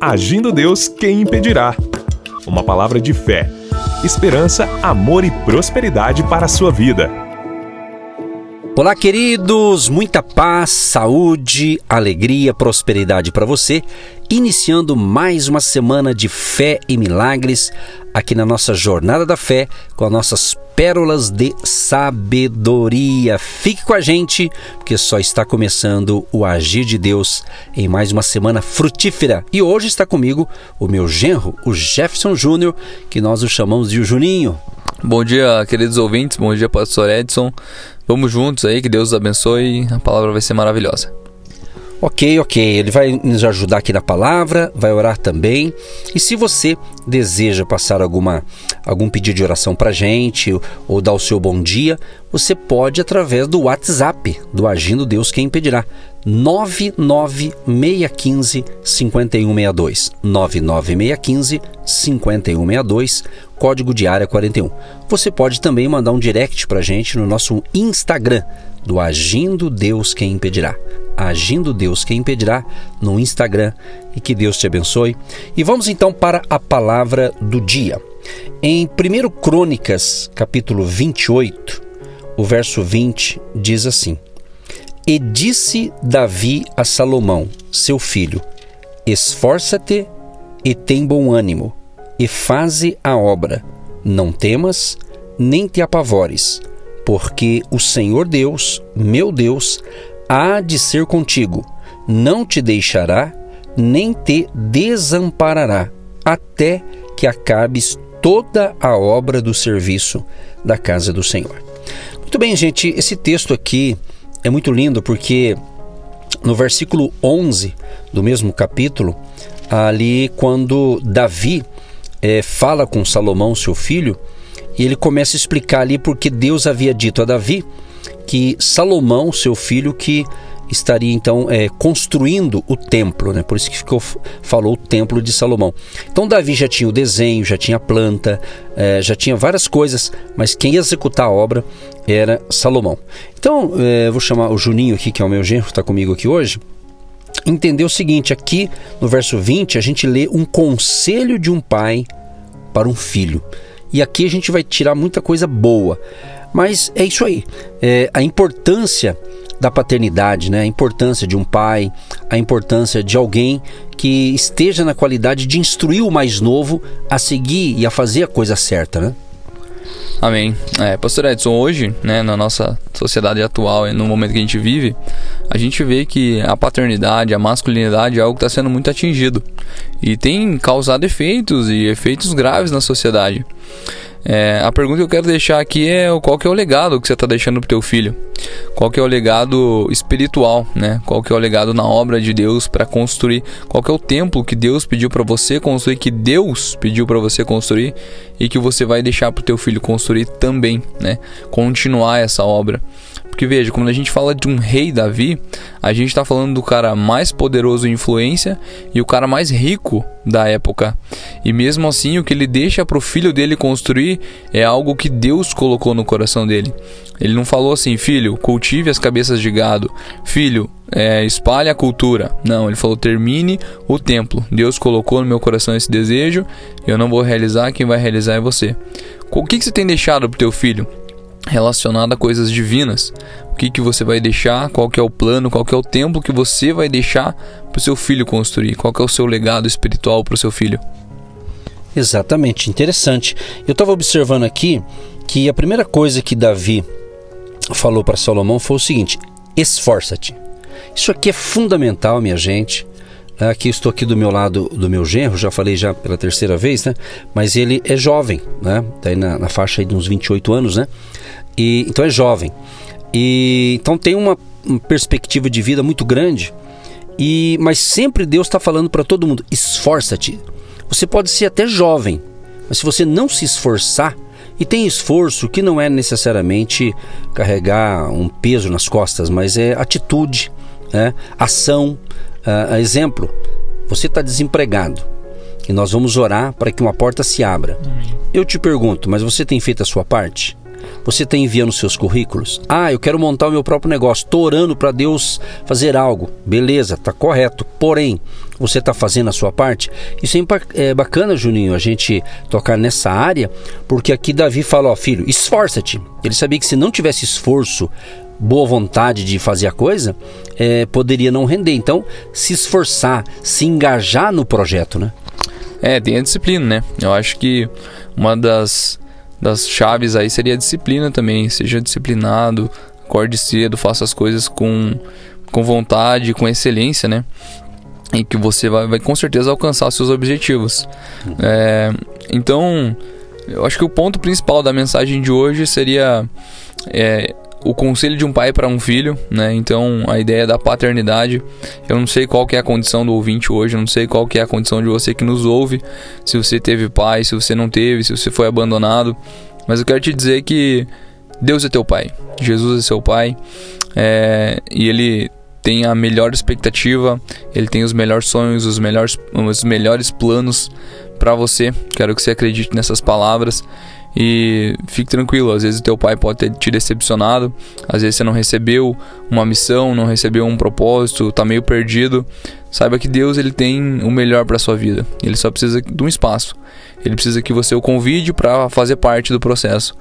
Agindo Deus, quem impedirá? Uma palavra de fé, esperança, amor e prosperidade para a sua vida. Olá, queridos! Muita paz, saúde, alegria, prosperidade para você. Iniciando mais uma semana de fé e milagres aqui na nossa Jornada da Fé com as nossas pérolas de sabedoria. Fique com a gente, porque só está começando o agir de Deus em mais uma semana frutífera. E hoje está comigo o meu genro, o Jefferson Júnior, que nós o chamamos de o Juninho. Bom dia, queridos ouvintes. Bom dia, pastor Edson. Vamos juntos aí, que Deus os abençoe. A palavra vai ser maravilhosa. Ok, ok. Ele vai nos ajudar aqui na palavra, vai orar também. E se você deseja passar alguma algum pedido de oração para gente ou, dar o seu bom dia, você pode através do WhatsApp do Agindo Deus Quem Impedirá. 99615 5162. 99615 5162, código de área 41. Você pode também mandar um direct para gente no nosso Instagram do Agindo Deus Quem Impedirá. Agindo Deus Quem Impedirá no Instagram e que Deus te abençoe. E vamos então para a palavra do dia. Em 1 Crônicas, capítulo 28, o verso 20 diz assim: E disse Davi a Salomão, seu filho: Esforça-te e tem bom ânimo, e faze a obra. Não temas, nem te apavores, porque o Senhor Deus, meu Deus, há de ser contigo, não te deixará, nem te desamparará, até que acabes toda a obra do serviço da casa do Senhor. Muito bem, gente, esse texto aqui é muito lindo porque no versículo 11 do mesmo capítulo, ali quando Davi é, fala com Salomão, seu filho, e ele começa a explicar ali porque Deus havia dito a Davi que Salomão, seu filho, que estaria então é, construindo o templo, né? por isso que ficou, falou o templo de Salomão. Então Davi já tinha o desenho, já tinha a planta, é, já tinha várias coisas, mas quem ia executar a obra era Salomão. Então é, vou chamar o Juninho aqui, que é o meu genro, está comigo aqui hoje. Entender o seguinte: aqui no verso 20 a gente lê um conselho de um pai para um filho. E aqui a gente vai tirar muita coisa boa. Mas é isso aí. É, a importância da paternidade, né? a importância de um pai, a importância de alguém que esteja na qualidade de instruir o mais novo a seguir e a fazer a coisa certa. Né? Amém. É, Pastor Edson, hoje, né, na nossa sociedade atual e no momento que a gente vive, a gente vê que a paternidade, a masculinidade é algo que está sendo muito atingido e tem causado efeitos e efeitos graves na sociedade. É, a pergunta que eu quero deixar aqui é qual que é o legado que você está deixando para teu filho? Qual que é o legado espiritual, né? Qual que é o legado na obra de Deus para construir? Qual que é o templo que Deus pediu para você construir, que Deus pediu para você construir e que você vai deixar para o teu filho construir também, né? Continuar essa obra. Porque veja, quando a gente fala de um rei Davi, a gente está falando do cara mais poderoso em influência e o cara mais rico da época. E mesmo assim, o que ele deixa para o filho dele construir é algo que Deus colocou no coração dele. Ele não falou assim, filho, cultive as cabeças de gado, filho, é, espalhe a cultura. Não, ele falou, termine o templo. Deus colocou no meu coração esse desejo, eu não vou realizar, quem vai realizar é você. O que, que você tem deixado para teu filho? Relacionado a coisas divinas. O que, que você vai deixar, qual que é o plano, qual que é o templo que você vai deixar para o seu filho construir, qual que é o seu legado espiritual para o seu filho. Exatamente, interessante. Eu estava observando aqui que a primeira coisa que Davi falou para Salomão foi o seguinte: esforça-te. Isso aqui é fundamental, minha gente. Aqui estou aqui do meu lado do meu genro, já falei já pela terceira vez, né? Mas ele é jovem, né? Tá aí na, na faixa aí de uns 28 anos, né? E, então é jovem. E então tem uma, uma perspectiva de vida muito grande. E mas sempre Deus está falando para todo mundo: esforça-te. Você pode ser até jovem, mas se você não se esforçar, e tem esforço que não é necessariamente carregar um peso nas costas, mas é atitude, é, ação. Uh, exemplo, você está desempregado e nós vamos orar para que uma porta se abra. Eu te pergunto, mas você tem feito a sua parte? Você está enviando seus currículos? Ah, eu quero montar o meu próprio negócio. Estou orando para Deus fazer algo. Beleza, está correto. Porém, Você está fazendo a sua parte? Isso é bacana, Juninho, a gente tocar nessa área, porque aqui Davi fala, ó filho, esforça-te. Ele sabia que se não tivesse esforço, boa vontade de fazer a coisa, é, poderia não render. Então, se esforçar, se engajar no projeto, né? É, tem a disciplina, né? Eu acho que uma das, das chaves aí seria a disciplina também. Seja disciplinado, acorde cedo, faça as coisas com, com vontade, com excelência, né? E que você vai, vai com certeza alcançar seus objetivos. É, então, eu acho que o ponto principal da mensagem de hoje seria é, o conselho de um pai para um filho, né? Então a ideia da paternidade, eu não sei qual que é a condição do ouvinte hoje, eu não sei qual que é a condição de você que nos ouve, se você teve pai, se você não teve, se você foi abandonado, mas eu quero te dizer que Deus é teu pai, Jesus é seu pai, é, e ele tem a melhor expectativa, ele tem os melhores sonhos, os melhores, os melhores planos para você. Quero que você acredite nessas palavras e fique tranquilo, às vezes o teu pai pode ter te decepcionado, às vezes você não recebeu uma missão, não recebeu um propósito, tá meio perdido. Saiba que Deus ele tem o melhor para sua vida. Ele só precisa de um espaço. Ele precisa que você o convide para fazer parte do processo.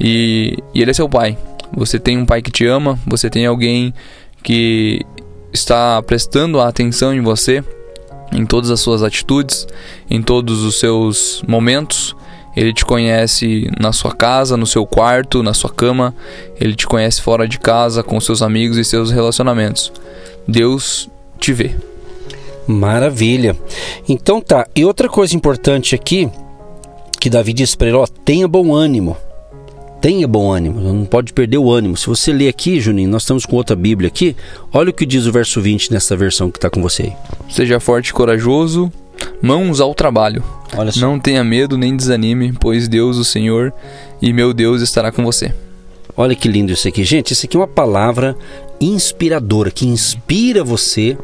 E, e ele é seu pai. Você tem um pai que te ama, você tem alguém que está prestando atenção em você, em todas as suas atitudes, em todos os seus momentos. Ele te conhece na sua casa, no seu quarto, na sua cama. Ele te conhece fora de casa, com seus amigos e seus relacionamentos. Deus te vê. Maravilha. Então tá. E outra coisa importante aqui que Davi diz para ele: ó, tenha bom ânimo. Tenha bom ânimo, não pode perder o ânimo. Se você ler aqui, Juninho, nós estamos com outra Bíblia aqui. Olha o que diz o verso 20 nessa versão que está com você aí. Seja forte e corajoso, mãos ao trabalho. Não tenha medo nem desanime, pois Deus, o Senhor e meu Deus estará com você. Olha que lindo isso aqui. Gente, isso aqui é uma palavra inspiradora que inspira você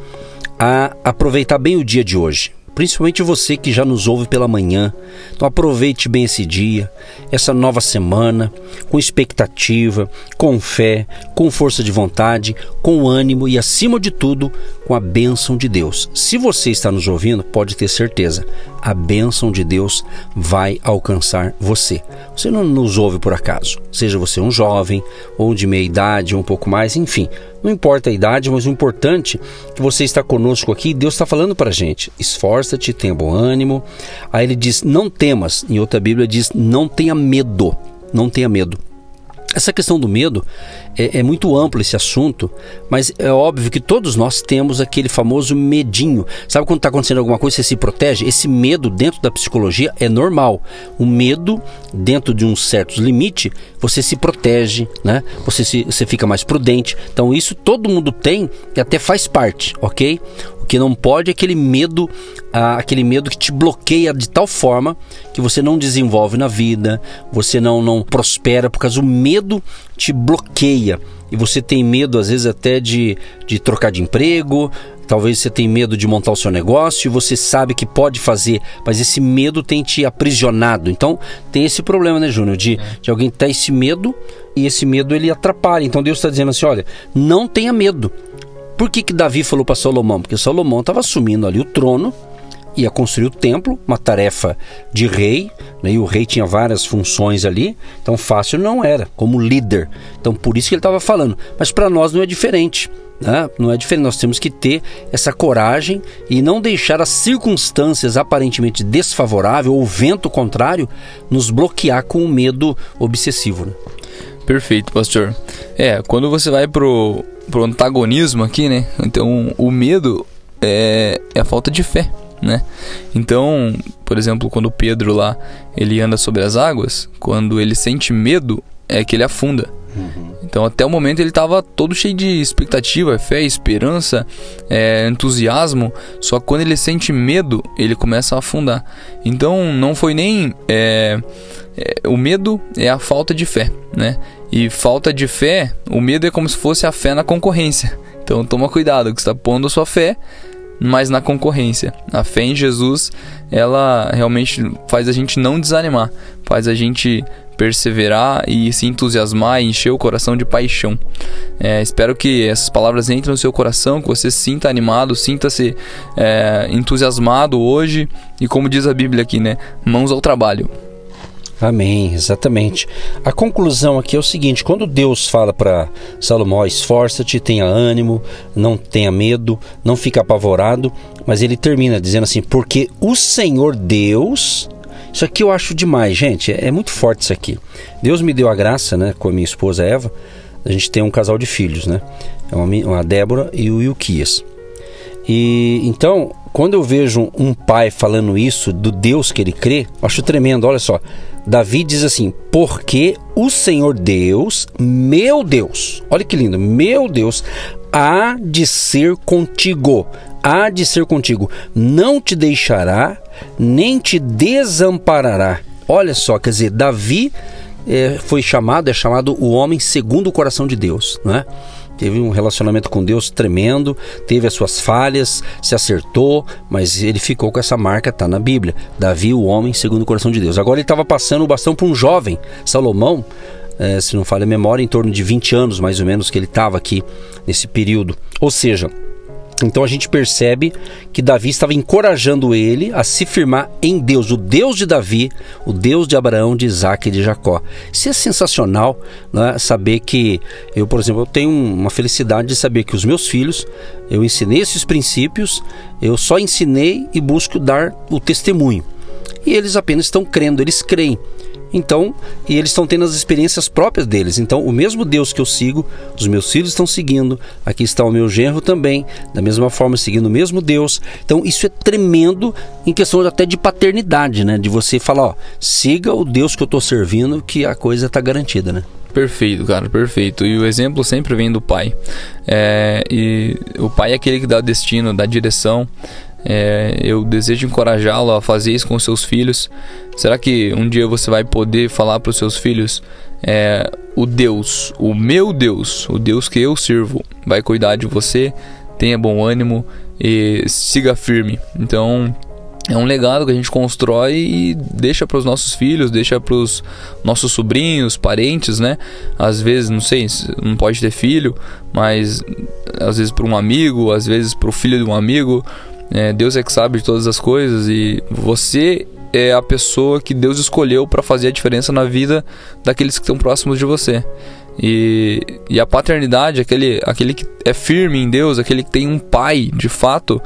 a aproveitar bem o dia de hoje principalmente você que já nos ouve pela manhã. Então aproveite bem esse dia, essa nova semana, com expectativa, com fé, com força de vontade, com ânimo e, acima de tudo, com a bênção de Deus. Se você está nos ouvindo, pode ter certeza, a bênção de Deus vai alcançar você. Você não nos ouve por acaso, seja você um jovem ou de meia idade ou um pouco mais, enfim. Não importa a idade, mas o importante é que você está conosco aqui. Deus está falando para a gente: esforça-te, tenha bom ânimo. Aí ele diz: não temas. Em outra Bíblia diz: não tenha medo. Não tenha medo. Essa questão do medo é, é, muito amplo esse assunto, mas é óbvio que todos nós temos aquele famoso medinho. Sabe quando está acontecendo alguma coisa, você se protege? Esse medo dentro da psicologia é normal. O medo, dentro de um certo limite, você se protege, né? Você, se, você fica mais prudente. Então isso todo mundo tem e até faz parte, ok? O que não pode é aquele medo, ah, aquele medo que te bloqueia de tal forma que você não desenvolve na vida, você não, não prospera, por causa do medo te bloqueia. E você tem medo, às vezes, até de, de trocar de emprego, Talvez você tenha medo de montar o seu negócio e você sabe que pode fazer, mas esse medo tem te aprisionado. Então tem esse problema, né, Júnior? De, de alguém ter esse medo e esse medo ele atrapalha. Então Deus está dizendo assim: olha, não tenha medo. Por que, que Davi falou para Salomão? Porque Salomão estava assumindo ali o trono, ia construir o templo, uma tarefa de rei, né? e o rei tinha várias funções ali, então fácil não era, como líder. Então por isso que ele estava falando. Mas para nós não é diferente. Né? Não é diferente, nós temos que ter essa coragem e não deixar as circunstâncias aparentemente desfavoráveis ou o vento contrário nos bloquear com o medo obsessivo. Né? Perfeito, pastor. É, quando você vai pro, pro antagonismo aqui, né? Então, o medo é, é a falta de fé, né? Então, por exemplo, quando Pedro lá, ele anda sobre as águas, quando ele sente medo, é que ele afunda. Uhum. Então, até o momento ele estava todo cheio de expectativa, fé, esperança, é, entusiasmo. Só quando ele sente medo, ele começa a afundar. Então, não foi nem é, é, o medo é a falta de fé, né? E falta de fé, o medo é como se fosse a fé na concorrência. Então toma cuidado, que está pondo a sua fé, mas na concorrência. A fé em Jesus, ela realmente faz a gente não desanimar, faz a gente perseverar e se entusiasmar e encher o coração de paixão. É, espero que essas palavras entrem no seu coração, que você se sinta animado, sinta-se é, entusiasmado hoje e, como diz a Bíblia aqui, né, mãos ao trabalho. Amém, exatamente. A conclusão aqui é o seguinte: quando Deus fala para Salomão, esforça-te, tenha ânimo, não tenha medo, não fique apavorado, mas ele termina dizendo assim: porque o Senhor Deus. Isso aqui eu acho demais, gente. É, é muito forte isso aqui. Deus me deu a graça, né, com a minha esposa Eva, a gente tem um casal de filhos, né? É uma, uma Débora e o Ilquias. E então, quando eu vejo um pai falando isso do Deus que ele crê, acho tremendo. Olha só, Davi diz assim: Porque o Senhor Deus, meu Deus, olha que lindo, meu Deus, há de ser contigo, há de ser contigo, não te deixará, nem te desamparará. Olha só, quer dizer, Davi é, foi chamado, é chamado o homem segundo o coração de Deus, não é? Teve um relacionamento com Deus tremendo, teve as suas falhas, se acertou, mas ele ficou com essa marca, tá na Bíblia. Davi, o homem segundo o coração de Deus. Agora ele estava passando o bastão para um jovem, Salomão, é, se não falha a memória, em torno de 20 anos mais ou menos que ele estava aqui nesse período. Ou seja, então a gente percebe que Davi estava encorajando ele a se firmar em Deus, o Deus de Davi, o Deus de Abraão, de Isaac e de Jacó. Isso é sensacional, né? saber que eu, por exemplo, eu tenho uma felicidade de saber que os meus filhos, eu ensinei esses princípios, eu só ensinei e busco dar o testemunho. E eles apenas estão crendo, eles creem. Então, e eles estão tendo as experiências próprias deles. Então, o mesmo Deus que eu sigo, os meus filhos estão seguindo. Aqui está o meu genro também, da mesma forma seguindo o mesmo Deus. Então, isso é tremendo em questão até de paternidade, né? De você falar, ó, siga o Deus que eu estou servindo, que a coisa está garantida, né? Perfeito, cara, perfeito. E o exemplo sempre vem do pai. É, e o pai é aquele que dá o destino, dá a direção. É, eu desejo encorajá-lo a fazer isso com seus filhos. Será que um dia você vai poder falar para os seus filhos: é, o Deus, o meu Deus, o Deus que eu sirvo, vai cuidar de você? Tenha bom ânimo e siga firme. Então, é um legado que a gente constrói e deixa para os nossos filhos, deixa para os nossos sobrinhos, parentes, né? Às vezes, não sei, não pode ter filho, mas às vezes para um amigo, às vezes para o filho de um amigo. É, Deus é que sabe de todas as coisas e você é a pessoa que Deus escolheu para fazer a diferença na vida daqueles que estão próximos de você. E, e a paternidade, aquele, aquele que é firme em Deus, aquele que tem um pai de fato,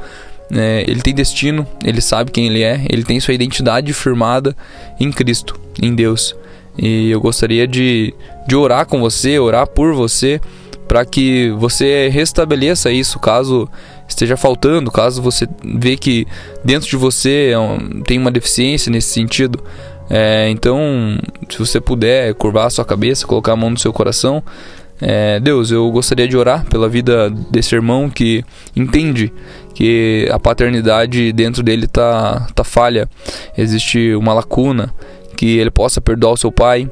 é, ele tem destino, ele sabe quem ele é, ele tem sua identidade firmada em Cristo, em Deus. E eu gostaria de, de orar com você, orar por você, para que você restabeleça isso caso esteja faltando, caso você vê que dentro de você é tem uma deficiência nesse sentido. É, então, se você puder curvar a sua cabeça, colocar a mão no seu coração, é, Deus, eu gostaria de orar pela vida desse irmão que entende que a paternidade dentro dele tá, tá falha, existe uma lacuna, que ele possa perdoar o seu pai,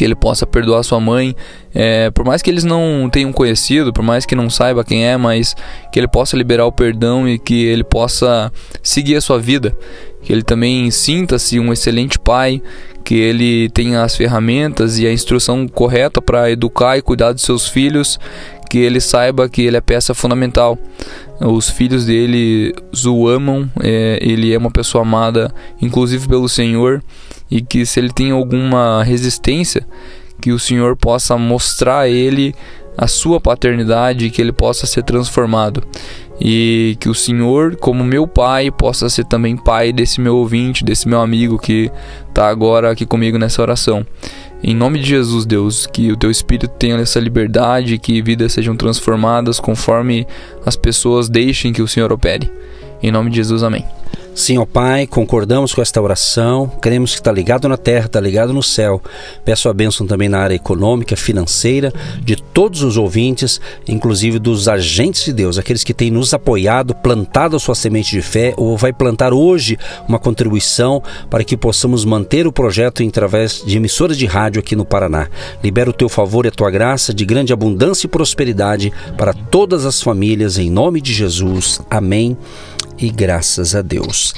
que ele possa perdoar sua mãe, é, por mais que eles não tenham conhecido, por mais que não saiba quem é, mas que ele possa liberar o perdão e que ele possa seguir a sua vida, que ele também sinta-se um excelente pai, que ele tenha as ferramentas e a instrução correta para educar e cuidar dos seus filhos, que ele saiba que ele é peça fundamental. Os filhos dele o amam, é, ele é uma pessoa amada, inclusive pelo Senhor e que se ele tem alguma resistência, que o Senhor possa mostrar a ele a sua paternidade e que ele possa ser transformado. E que o Senhor, como meu pai, possa ser também pai desse meu ouvinte, desse meu amigo que está agora aqui comigo nessa oração. Em nome de Jesus, Deus, que o teu espírito tenha essa liberdade, que vidas sejam transformadas conforme as pessoas deixem que o Senhor opere. Em nome de Jesus, amém. Sim, ó Pai, concordamos com esta oração, cremos que está ligado na terra, está ligado no céu. Peço a bênção também na área econômica, financeira, de todos os ouvintes, inclusive dos agentes de Deus, aqueles que têm nos apoiado, plantado a sua semente de fé ou vai plantar hoje uma contribuição para que possamos manter o projeto através de emissoras de rádio aqui no Paraná. Libera o teu favor e a tua graça de grande abundância e prosperidade para todas as famílias, em nome de Jesus. Amém e graças a Deus.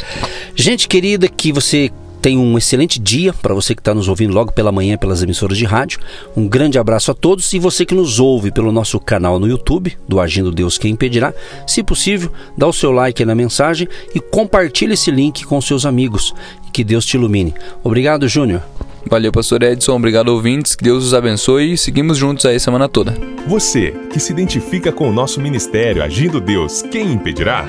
Gente querida, que você Tenha um excelente dia para você que está nos ouvindo logo pela manhã pelas emissoras de rádio. Um grande abraço a todos e você que nos ouve pelo nosso canal no YouTube, do Agindo Deus Quem Impedirá. Se possível, dá o seu like na mensagem e compartilhe esse link com seus amigos. Que Deus te ilumine. Obrigado, Júnior. Valeu, pastor Edson. Obrigado, ouvintes. Que Deus os abençoe e seguimos juntos aí a semana toda. Você que se identifica com o nosso ministério Agindo Deus, quem impedirá?